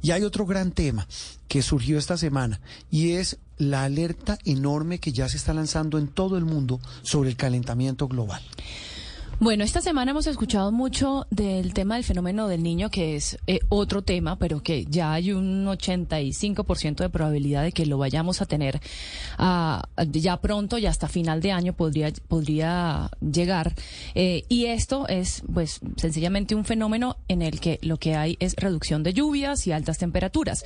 Y hay otro gran tema que surgió esta semana y es la alerta enorme que ya se está lanzando en todo el mundo sobre el calentamiento global. Bueno, esta semana hemos escuchado mucho del tema del fenómeno del niño, que es eh, otro tema, pero que ya hay un 85% de probabilidad de que lo vayamos a tener uh, ya pronto, ya hasta final de año podría, podría llegar. Eh, y esto es, pues, sencillamente un fenómeno en el que lo que hay es reducción de lluvias y altas temperaturas.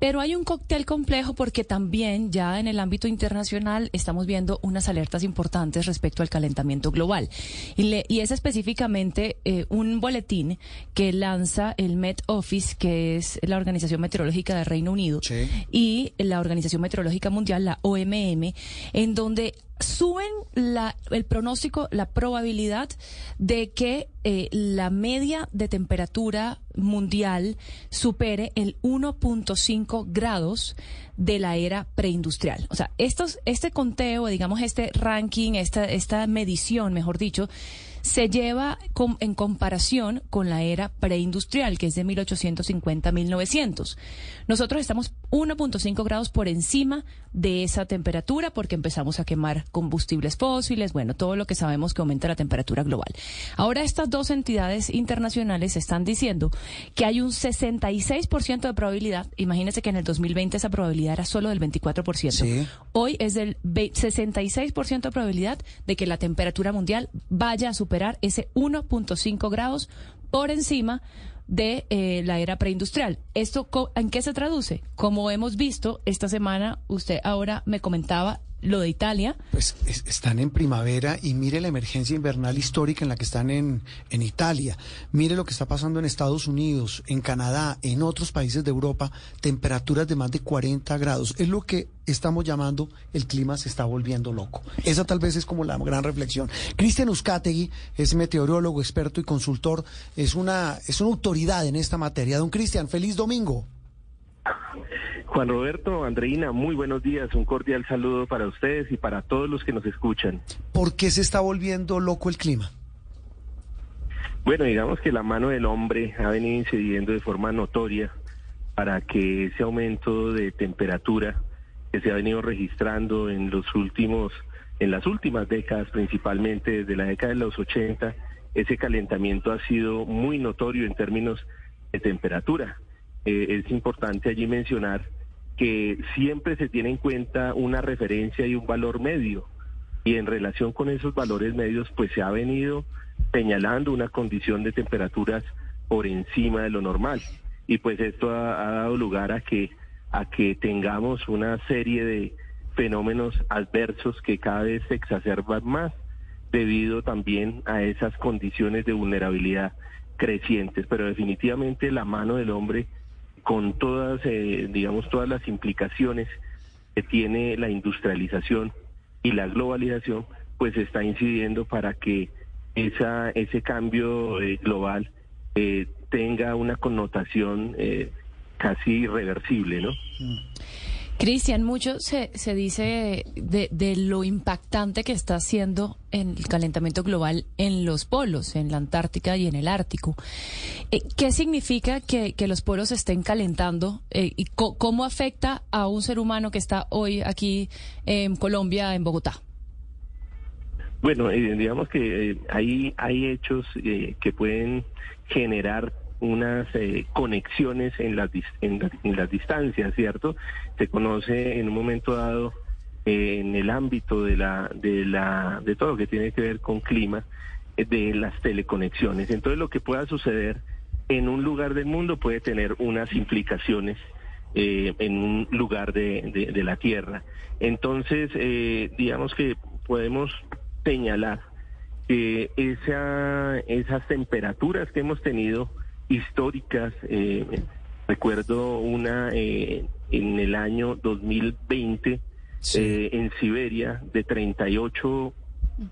Pero hay un cóctel complejo porque también ya en el ámbito internacional estamos viendo unas alertas importantes respecto al calentamiento global. Y, es específicamente eh, un boletín que lanza el Met Office, que es la Organización Meteorológica del Reino Unido, y la Organización Meteorológica Mundial, la OMM, en donde suben la, el pronóstico, la probabilidad de que eh, la media de temperatura mundial supere el 1.5 grados de la era preindustrial. O sea, estos, este conteo, digamos, este ranking, esta, esta medición, mejor dicho, se lleva en comparación con la era preindustrial, que es de 1850 1900. Nosotros estamos 1.5 grados por encima de esa temperatura porque empezamos a quemar combustibles fósiles, bueno, todo lo que sabemos que aumenta la temperatura global. Ahora estas dos entidades internacionales están diciendo que hay un 66% de probabilidad, imagínense que en el 2020 esa probabilidad era solo del 24%. Hoy es del 66% de probabilidad de que la temperatura mundial vaya a superar ese 1.5 grados por encima de eh, la era preindustrial. ¿Esto en qué se traduce? Como hemos visto esta semana, usted ahora me comentaba lo de Italia. Pues están en primavera y mire la emergencia invernal histórica en la que están en, en Italia. Mire lo que está pasando en Estados Unidos, en Canadá, en otros países de Europa, temperaturas de más de 40 grados. Es lo que estamos llamando el clima se está volviendo loco. Esa tal vez es como la gran reflexión. Cristian Uzcategui es meteorólogo, experto y consultor, es una, es una autoridad en esta materia. Don Cristian, feliz domingo. Juan Roberto, Andreina, muy buenos días. Un cordial saludo para ustedes y para todos los que nos escuchan. ¿Por qué se está volviendo loco el clima? Bueno, digamos que la mano del hombre ha venido incidiendo de forma notoria para que ese aumento de temperatura que se ha venido registrando en los últimos, en las últimas décadas, principalmente desde la década de los 80, ese calentamiento ha sido muy notorio en términos de temperatura. Eh, es importante allí mencionar que siempre se tiene en cuenta una referencia y un valor medio. Y en relación con esos valores medios, pues se ha venido señalando una condición de temperaturas por encima de lo normal. Y pues esto ha, dado lugar a que, a que tengamos una serie de fenómenos adversos que cada vez se exacerban más debido también a esas condiciones de vulnerabilidad crecientes. Pero definitivamente la mano del hombre con todas, eh, digamos, todas las implicaciones que tiene la industrialización y la globalización, pues está incidiendo para que esa, ese cambio eh, global eh, tenga una connotación casi irreversible, ¿no? Mm. Cristian, mucho se, se dice de, lo impactante que está haciendo el calentamiento global en los polos, en la Antártica y en el Ártico. Eh, ¿Qué significa que, los polos estén calentando eh, y cómo afecta a un ser humano que está hoy aquí en Colombia, en Bogotá? Bueno, eh, digamos que hay, hay hechos que pueden generar unas eh, conexiones en las, en, las distancias, ¿cierto? Se conoce en un momento dado eh, en el ámbito de, la, de, la, de todo lo que tiene que ver con clima, eh, de las teleconexiones. Entonces lo que pueda suceder en un lugar del mundo puede tener unas implicaciones en un lugar de, de la Tierra. Entonces, digamos que podemos señalar que esa, esas temperaturas que hemos tenido históricas. Eh, recuerdo una eh, en el año 2020 eh, en Siberia de 38,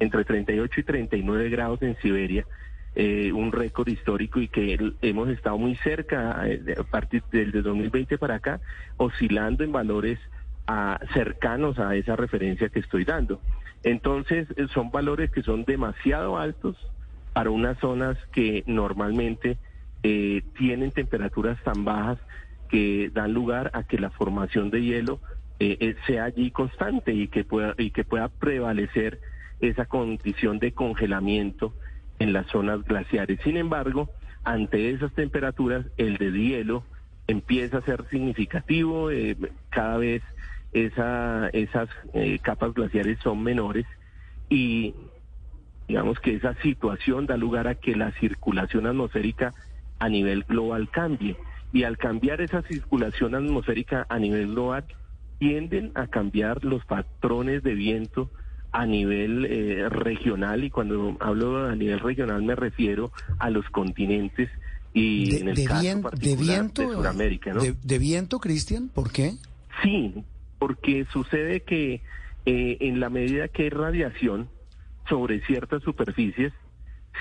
entre 38 y 39 grados en Siberia. un récord histórico y que hemos estado muy cerca a partir del 2020 para acá, oscilando en valores a, cercanos a esa referencia que estoy dando. Entonces, son valores que son demasiado altos para unas zonas que normalmente eh, tienen temperaturas tan bajas que dan lugar a que la formación de hielo eh, sea allí constante y que pueda y que pueda prevalecer esa condición de congelamiento en las zonas glaciares. Sin embargo, ante esas temperaturas, el deshielo empieza a ser significativo, eh, cada vez esa, esas eh, capas glaciares son menores y digamos que esa situación da lugar a que la circulación atmosférica a nivel global cambie. Y al cambiar esa circulación atmosférica a nivel global, tienden a cambiar los patrones de viento a nivel eh, regional y cuando hablo a nivel regional me refiero a los continentes y en el caso de viento, de Sudamérica, ¿no? De, viento, Cristian, ¿por qué? Sí, porque sucede que eh, en la medida que hay radiación sobre ciertas superficies,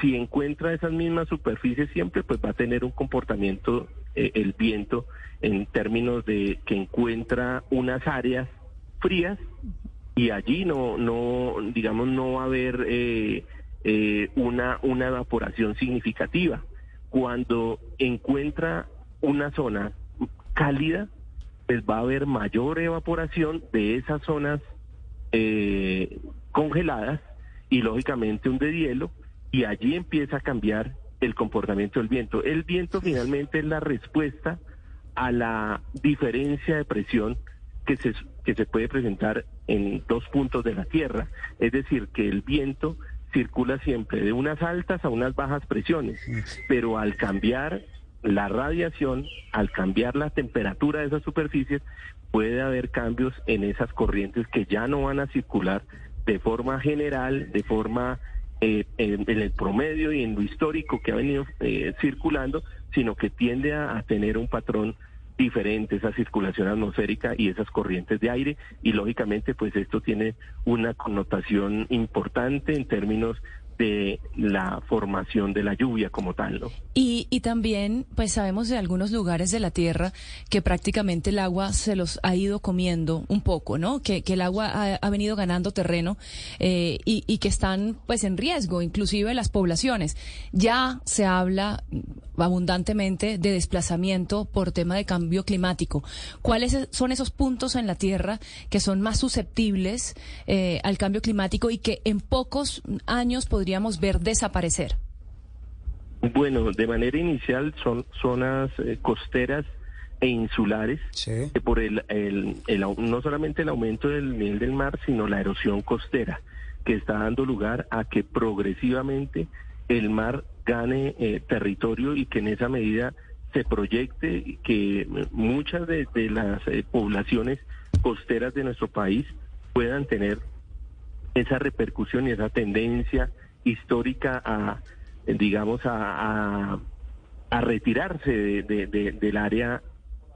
si encuentra esas mismas superficies siempre, pues va a tener un comportamiento eh, el viento en términos de que encuentra unas áreas frías y allí no, no, digamos, no va a haber eh, eh, una, una evaporación significativa. Cuando encuentra una zona cálida, pues va a haber mayor evaporación de esas zonas congeladas y lógicamente un deshielo y allí empieza a cambiar el comportamiento del viento. El viento finalmente es la respuesta a la diferencia de presión que se, que se puede presentar en dos puntos de la Tierra. Es decir, que el viento circula siempre de unas altas a unas bajas presiones, pero al cambiar la radiación, al cambiar la temperatura de esas superficies, puede haber cambios en esas corrientes que ya no van a circular de forma general, de forma eh, en, el promedio y en lo histórico que ha venido eh, circulando, sino que tiende a tener un patrón diferente esa circulación atmosférica y esas corrientes de aire. Y lógicamente pues esto tiene una connotación importante en términos de la formación de la lluvia como tal, ¿no? Y, y también, pues sabemos de algunos lugares de la Tierra que prácticamente el agua se los ha ido comiendo un poco, ¿no? Que, que el agua ha, venido ganando terreno eh, y, y, que están, pues, en riesgo, inclusive las poblaciones. Ya se habla abundantemente de desplazamiento por tema de cambio climático. ¿Cuáles son esos puntos en la Tierra que son más susceptibles eh, al cambio climático y que en pocos años podríamos ver desaparecer? Bueno, de manera inicial son zonas eh, costeras e insulares, que por el, no solamente el aumento del nivel del mar, sino la erosión costera, que está dando lugar a que progresivamente el mar gane eh, territorio y que en esa medida se proyecte que muchas de, las eh, poblaciones costeras de nuestro país puedan tener esa repercusión y esa tendencia histórica a, digamos, a, retirarse de, del área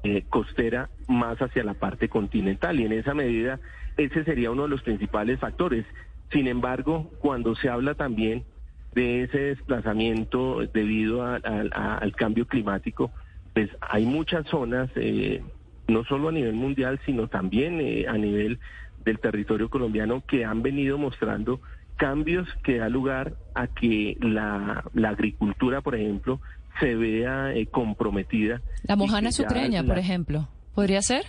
eh, costera más hacia la parte continental. Y en esa medida, ese sería uno de los principales factores. Sin embargo, cuando se habla también de ese desplazamiento debido al cambio climático, pues hay muchas zonas, eh, no solo a nivel mundial, sino también eh, a nivel del territorio colombiano, que han venido mostrando cambios que da lugar a que la, agricultura, por ejemplo, se vea eh, comprometida. La mojana sucreña, por ejemplo, ¿podría ser?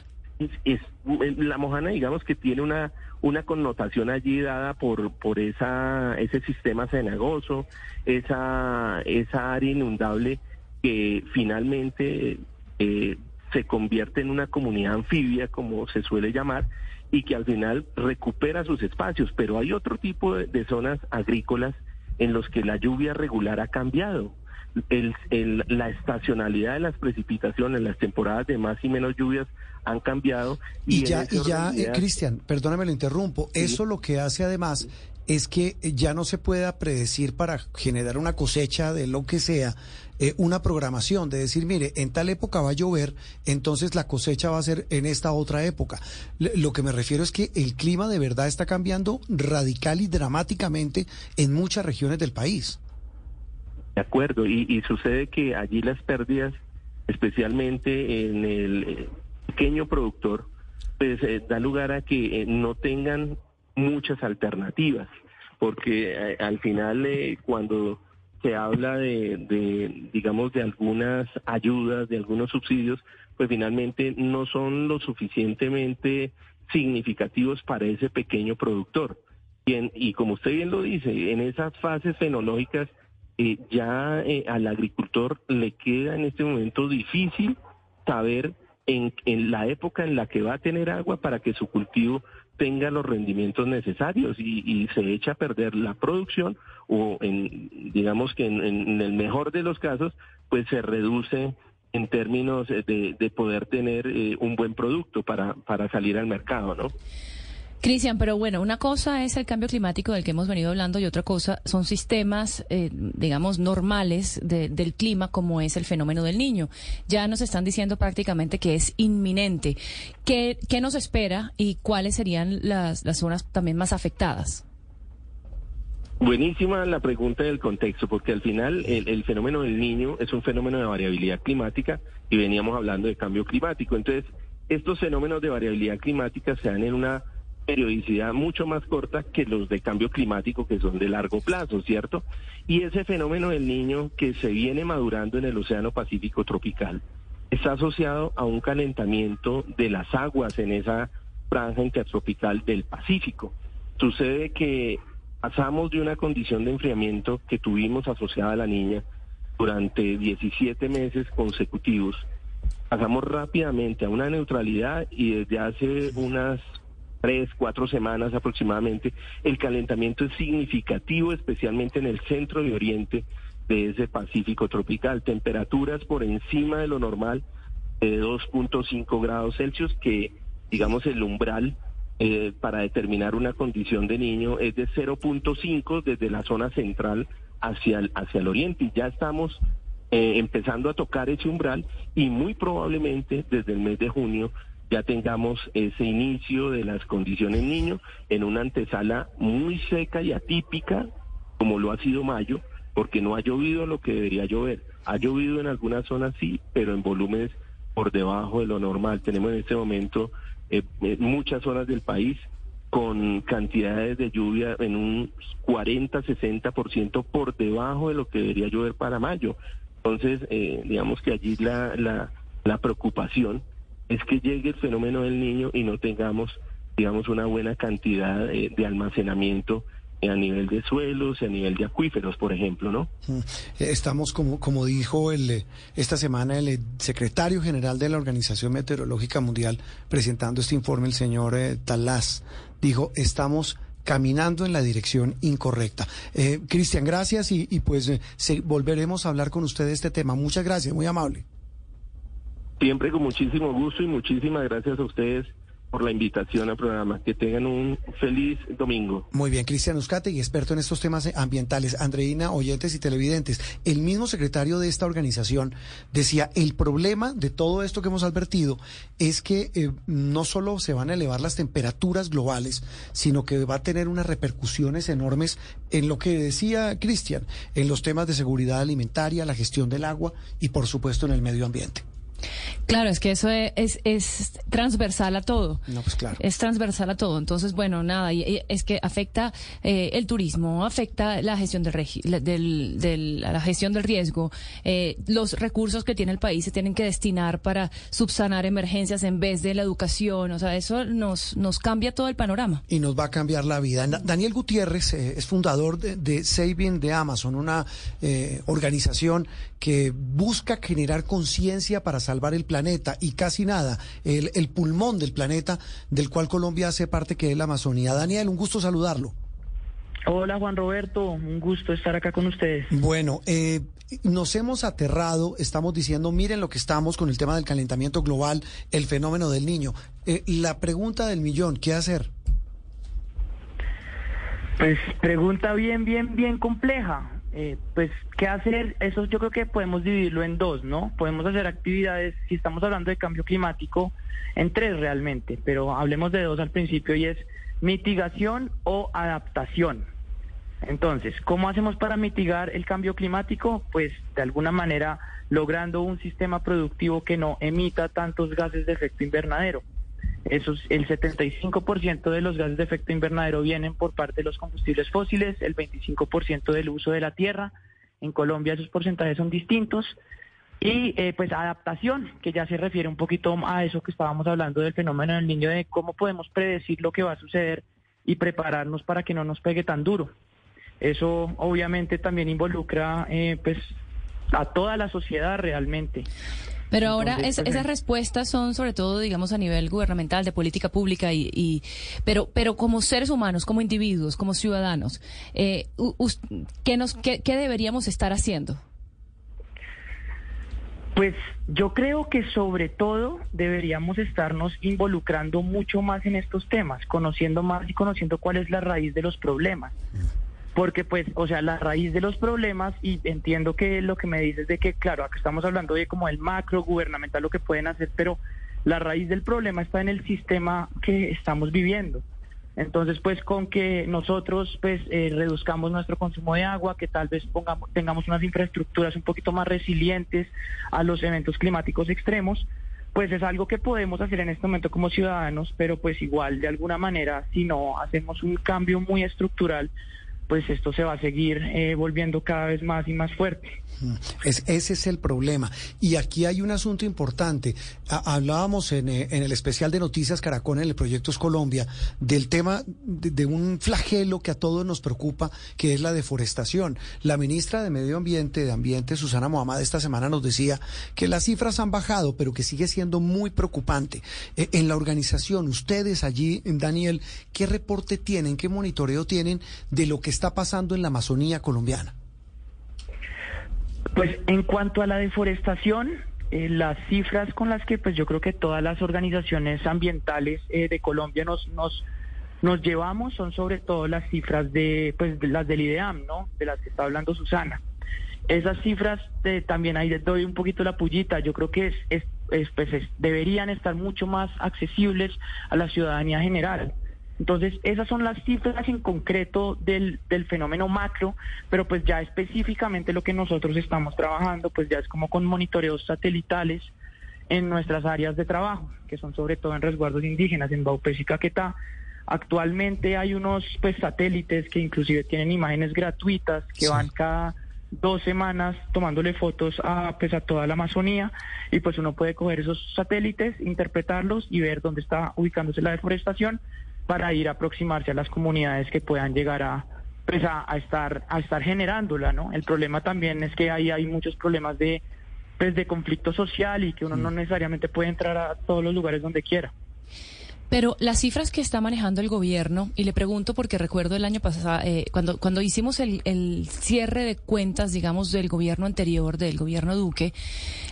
La mojana digamos que tiene una una connotación allí dada por por esa ese sistema cenagoso esa esa área inundable que finalmente eh, se convierte en una comunidad anfibia como se suele llamar y que al final recupera sus espacios. Pero hay otro tipo de zonas agrícolas en los que la lluvia regular ha cambiado el, la estacionalidad de las precipitaciones, las temporadas de más y menos lluvias han cambiado. Y, ya, y ya, eh, Cristian, perdóname, lo interrumpo. Eso lo que hace además es que ya no se pueda predecir para generar una cosecha de lo que sea, eh, una programación de decir, mire, en tal época va a llover, entonces la cosecha va a ser en esta otra época. lo que me refiero es que el clima de verdad está cambiando radical y dramáticamente en muchas regiones del país. De acuerdo, y, sucede que allí las pérdidas, especialmente en el eh, pequeño productor, pues eh, da lugar a que eh, no tengan muchas alternativas, porque al final cuando se habla de, de, digamos, de algunas ayudas, de algunos subsidios, pues finalmente no son lo suficientemente significativos para ese pequeño productor. Y, y como usted bien lo dice, en esas fases fenológicas eh, ya eh, al agricultor le queda en este momento difícil saber en, en, la época en la que va a tener agua para que su cultivo tenga los rendimientos necesarios y, y se echa a perder la producción o en, digamos que en, el mejor de los casos pues se reduce en términos de, de poder tener eh, un buen producto para, para salir al mercado, ¿no? Cristian, pero bueno, una cosa es el cambio climático del que hemos venido hablando y otra cosa son sistemas, eh, digamos, normales de, del clima como es el fenómeno del niño. Ya nos están diciendo prácticamente que es inminente. ¿Qué, qué nos espera y cuáles serían las, las zonas también más afectadas? Buenísima la pregunta del contexto, porque al final el, fenómeno del niño es un fenómeno de variabilidad climática y veníamos hablando de cambio climático. Entonces, estos fenómenos de variabilidad climática se dan en una periodicidad mucho más corta que los de cambio climático que son de largo plazo, ¿cierto? Y ese fenómeno del niño que se viene madurando en el Océano Pacífico tropical está asociado a un calentamiento de las aguas en esa franja intertropical del Pacífico. Sucede que pasamos de una condición de enfriamiento que tuvimos asociada a la niña durante 17 meses consecutivos, pasamos rápidamente a una neutralidad y desde hace unas tres, cuatro semanas aproximadamente, el calentamiento es significativo, especialmente en el centro y oriente de ese Pacífico tropical. Temperaturas por encima de lo normal de 2.5 grados Celsius, que digamos el umbral eh, para determinar una condición de niño es de 0.5 desde la zona central hacia el, hacia el oriente. Y ya estamos eh, empezando a tocar ese umbral y muy probablemente desde el mes de junio ya tengamos ese inicio de las condiciones niño en una antesala muy seca y atípica, como lo ha sido mayo, porque no ha llovido lo que debería llover. Ha llovido en algunas zonas sí, pero en volúmenes por debajo de lo normal. Tenemos en este momento eh, eh muchas zonas del país con cantidades de lluvia en un 40-60% por debajo de lo que debería llover para mayo. Entonces, eh, digamos que allí la, la, la preocupación es que llegue el fenómeno del niño y no tengamos, digamos, una buena cantidad de, almacenamiento a nivel de suelos y a nivel de acuíferos, por ejemplo, ¿no? Mm. Estamos, como, como dijo el, esta semana el secretario general de la Organización Meteorológica Mundial presentando este informe, el señor eh, Talás, dijo, estamos caminando en la dirección incorrecta. Eh, Cristian, gracias y, pues eh, se, volveremos a hablar con usted de este tema. Muchas gracias, muy amable. Siempre con muchísimo gusto y muchísimas gracias a ustedes por la invitación al programa. Que tengan un feliz domingo. Muy bien, Cristian y experto en estos temas ambientales. Andreina, oyentes y televidentes. El mismo secretario de esta organización decía, el problema de todo esto que hemos advertido es que eh, no solo se van a elevar las temperaturas globales, sino que va a tener unas repercusiones enormes en lo que decía Cristian, en los temas de seguridad alimentaria, la gestión del agua y, por supuesto, en el medio ambiente. Claro, es que eso es, es, transversal a todo. No, pues claro. Es transversal a todo. Entonces, bueno, nada, y, es que afecta eh, el turismo, afecta la gestión del, del, del la gestión del riesgo. Eh, los recursos que tiene el país se tienen que destinar para subsanar emergencias en vez de la educación. O sea, eso nos, nos cambia todo el panorama. Y nos va a cambiar la vida. Daniel Gutiérrez eh, es fundador de, de, Saving de Amazon, una eh, organización que busca generar conciencia para salvar el planeta y casi nada, el, el, pulmón del planeta del cual Colombia hace parte, que es la Amazonía. Daniel, un gusto saludarlo. Hola Juan Roberto, un gusto estar acá con ustedes. Bueno, eh, nos hemos aterrado, estamos diciendo, miren lo que estamos con el tema del calentamiento global, el fenómeno del niño. Eh, la pregunta del millón, ¿qué hacer? Pues pregunta bien, bien, bien compleja. Eh, pues, ¿qué hacer? Eso yo creo que podemos dividirlo en dos, ¿no? Podemos hacer actividades, si estamos hablando de cambio climático, en tres realmente, pero hablemos de dos al principio y es mitigación o adaptación. Entonces, ¿cómo hacemos para mitigar el cambio climático? Pues de alguna manera logrando un sistema productivo que no emita tantos gases de efecto invernadero. Esos, el 75% de los gases de efecto invernadero vienen por parte de los combustibles fósiles, el 25% del uso de la tierra En Colombia esos porcentajes son distintos. Y eh, pues adaptación, que ya se refiere un poquito a eso que estábamos hablando del fenómeno del niño, de cómo podemos predecir lo que va a suceder y prepararnos para que no nos pegue tan duro. Eso obviamente también involucra eh, pues a toda la sociedad realmente. Pero ahora pues, esas respuestas son sobre todo, digamos, a nivel gubernamental, de política pública, y, pero, pero como seres humanos, como individuos, como ciudadanos, eh, ¿qué, nos, qué, ¿qué deberíamos estar haciendo? Pues yo creo que sobre todo deberíamos estarnos involucrando mucho más en estos temas, conociendo más y conociendo cuál es la raíz de los problemas porque pues, o sea, la raíz de los problemas, y entiendo que lo que me dices de que, claro, acá estamos hablando de como el macro gubernamental, lo que pueden hacer, pero la raíz del problema está en el sistema que estamos viviendo. Entonces, pues con que nosotros pues eh, reduzcamos nuestro consumo de agua, que tal vez pongamos, tengamos unas infraestructuras un poquito más resilientes a los eventos climáticos extremos, pues es algo que podemos hacer en este momento como ciudadanos, pero pues igual de alguna manera, si no hacemos un cambio muy estructural, pues esto se va a seguir eh, volviendo cada vez más y más fuerte. Mm, ese es el problema. Y aquí hay un asunto importante. hablábamos en, eh, en, el especial de Noticias Caracol en el Proyectos Colombia del tema de, un flagelo que a todos nos preocupa, que es la deforestación. La ministra de Medio Ambiente, de Ambiente, Susana Mohamed, esta semana nos decía que las cifras han bajado, pero que sigue siendo muy preocupante. Eh, en la organización, ustedes allí, Daniel, ¿qué reporte tienen, qué monitoreo tienen de lo que está pasando en la Amazonía colombiana? Pues en cuanto a la deforestación, eh, las cifras con las que pues yo creo que todas las organizaciones ambientales eh, de Colombia nos, nos nos llevamos son sobre todo las cifras de pues las del IDEAM, ¿no? De las que está hablando Susana. Esas cifras eh, también ahí les doy un poquito la pullita. Yo creo que es, es, pues deberían estar mucho más accesibles a la ciudadanía general. Entonces, esas son las cifras en concreto del, del fenómeno macro, pero pues ya específicamente lo que nosotros estamos trabajando, pues ya es como con monitoreos satelitales en nuestras áreas de trabajo, que son sobre todo en resguardos indígenas, en Baupés y Caquetá. Actualmente hay unos pues satélites que inclusive tienen imágenes gratuitas que van cada dos semanas tomándole fotos a pues a toda la Amazonía y pues uno puede coger esos satélites, interpretarlos y ver dónde está ubicándose la deforestación para ir a aproximarse a las comunidades que puedan llegar a pues a, estar a estar generándola, ¿no? El problema también es que ahí hay muchos problemas de pues de conflicto social y que uno no mm. necesariamente puede entrar a todos los lugares donde quiera. Pero las cifras que está manejando el gobierno, y le pregunto porque recuerdo el año pasado, eh, cuando, cuando hicimos el, el, cierre de cuentas, digamos, del gobierno anterior, del gobierno Duque,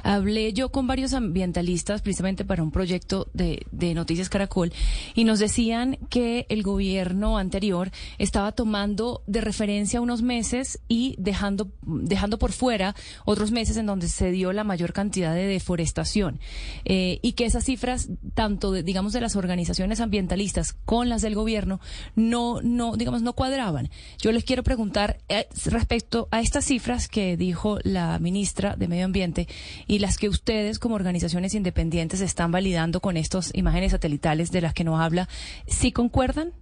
hablé yo con varios ambientalistas precisamente para un proyecto de, Noticias Caracol, y nos decían que el gobierno anterior estaba tomando de referencia unos meses y dejando, dejando por fuera otros meses en donde se dio la mayor cantidad de deforestación, eh, y que esas cifras, tanto, de, digamos, de las organizaciones, ambientalistas con las del gobierno no, no, digamos, no cuadraban. Yo les quiero preguntar eh, respecto a estas cifras que dijo la ministra de Medio Ambiente y las que ustedes como organizaciones independientes están validando con estas imágenes satelitales de las que nos habla, ¿sí concuerdan?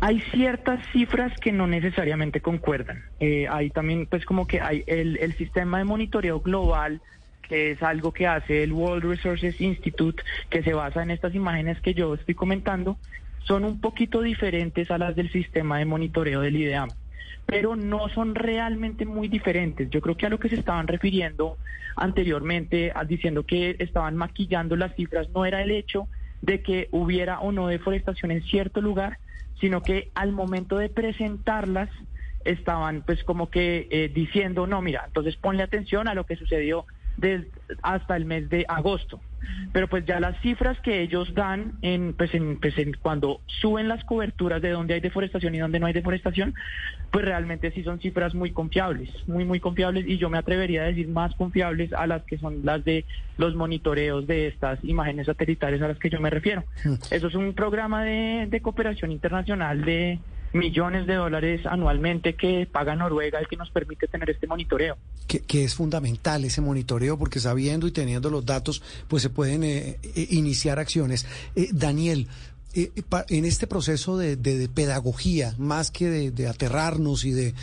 Hay ciertas cifras que no necesariamente concuerdan. Eh, hay también, pues, como que hay el, el sistema de monitoreo global que es algo que hace el World Resources Institute, que se basa en estas imágenes que yo estoy comentando, son un poquito diferentes a las del sistema de monitoreo del IDEAM, pero no son realmente muy diferentes. Yo creo que a lo que se estaban refiriendo anteriormente, diciendo que estaban maquillando las cifras, no era el hecho de que hubiera o no deforestación en cierto lugar, sino que al momento de presentarlas estaban pues como que eh, diciendo, no, mira, entonces ponle atención a lo que sucedió hasta el mes de agosto. Pero pues ya las cifras que ellos dan en, pues en, pues en cuando suben las coberturas de donde hay deforestación y donde no hay deforestación, pues realmente sí son cifras muy confiables, muy muy confiables y yo me atrevería a decir más confiables a las que son las de los monitoreos de estas imágenes satelitales a las que yo me refiero. Hmm. Eso es un programa de, de cooperación internacional de millones de dólares anualmente que paga Noruega y que nos permite tener este monitoreo. Que, es fundamental ese monitoreo porque sabiendo y teniendo los datos pues se pueden eh, eh, iniciar acciones. Eh, Daniel, en este proceso de, pedagogía, más que de, aterrarnos y de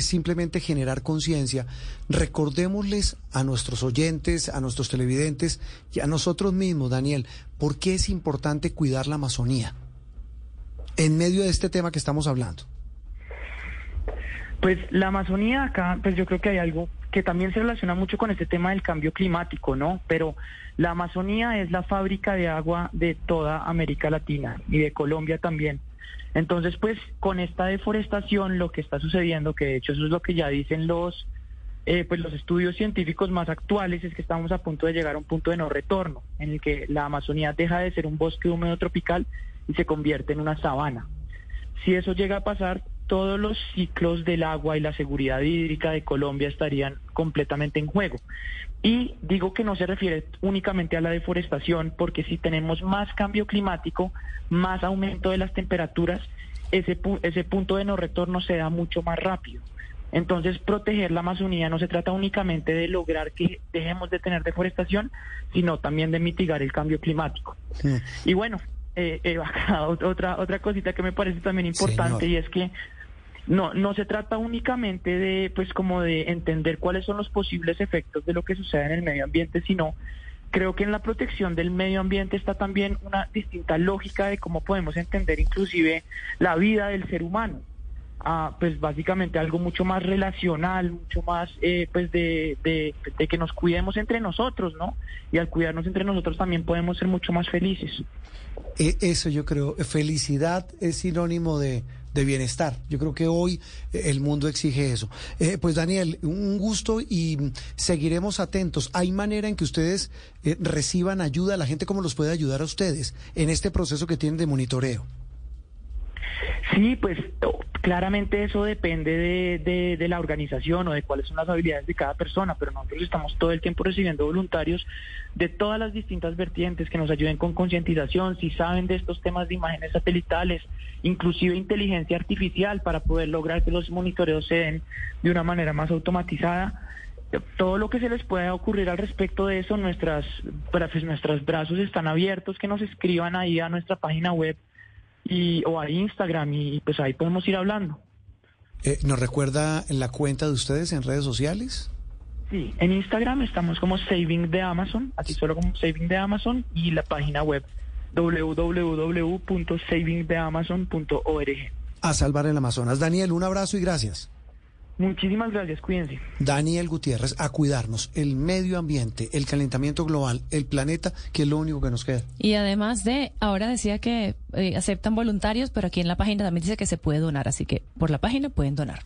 simplemente generar conciencia, recordémosles a nuestros oyentes, a nuestros televidentes y a nosotros mismos, Daniel, por qué es importante cuidar la Amazonía en medio de este tema que estamos hablando. Pues la Amazonía acá, pues yo creo que hay algo que también se relaciona mucho con este tema del cambio climático, ¿no? Pero la Amazonía es la fábrica de agua de toda América Latina y de Colombia también. Entonces, pues con esta deforestación lo que está sucediendo, que de hecho eso es lo que ya dicen los eh, pues los estudios científicos más actuales es que estamos a punto de llegar a un punto de no retorno, en el que la Amazonía deja de ser un bosque húmedo tropical y se convierte en una sabana. Si eso llega a pasar, todos los ciclos del agua y la seguridad hídrica de Colombia estarían completamente en juego. Y digo que no se refiere únicamente a la deforestación, porque si tenemos más cambio climático, más aumento de las temperaturas, ese, ese punto de no retorno se da mucho más rápido. Entonces, proteger la Amazonía no se trata únicamente de lograr que dejemos de tener deforestación, sino también de mitigar el cambio climático. Y bueno, eh, eh otra, otra cosita que me parece también importante y es que no, no se trata únicamente de, pues, como de entender cuáles son los posibles efectos de lo que sucede en el medio ambiente, sino creo que en la protección del medio ambiente está también una distinta lógica de cómo podemos entender inclusive la vida del ser humano. Ah, pues básicamente algo mucho más relacional, mucho más eh, pues de, de, que nos cuidemos entre nosotros, ¿no? Y al cuidarnos entre nosotros también podemos ser mucho más felices. E, eso yo creo, felicidad es sinónimo de, de bienestar. Yo creo que hoy eh, el mundo exige eso. Eh, pues Daniel, un gusto y seguiremos atentos. ¿Hay manera en que ustedes eh, reciban ayuda? ¿La gente cómo los puede ayudar a ustedes en este proceso que tienen de monitoreo? Sí, pues claramente eso depende de, la organización o de cuáles son las habilidades de cada persona, pero nosotros estamos todo el tiempo recibiendo voluntarios de todas las distintas vertientes que nos ayuden con concientización, si saben de estos temas de imágenes satelitales, inclusive inteligencia artificial para poder lograr que los monitoreos se den de una manera más automatizada. Todo lo que se les pueda ocurrir al respecto de eso, nuestras, pues nuestros brazos están abiertos, que nos escriban ahí a nuestra página web y, o a Instagram y pues ahí podemos ir hablando. Eh, ¿Nos recuerda la cuenta de ustedes en redes sociales? Sí, en Instagram estamos como Saving de Amazon, así solo como Saving de Amazon y la página web www.savingdeamazon.org. A salvar el Amazonas. Daniel, un abrazo y gracias. Muchísimas gracias, cuídense. Daniel Gutiérrez, a cuidarnos, el medio ambiente, el calentamiento global, el planeta, que es lo único que nos queda. Y además de, ahora decía que eh, aceptan voluntarios, pero aquí en la página también dice que se puede donar, así que por la página pueden donar.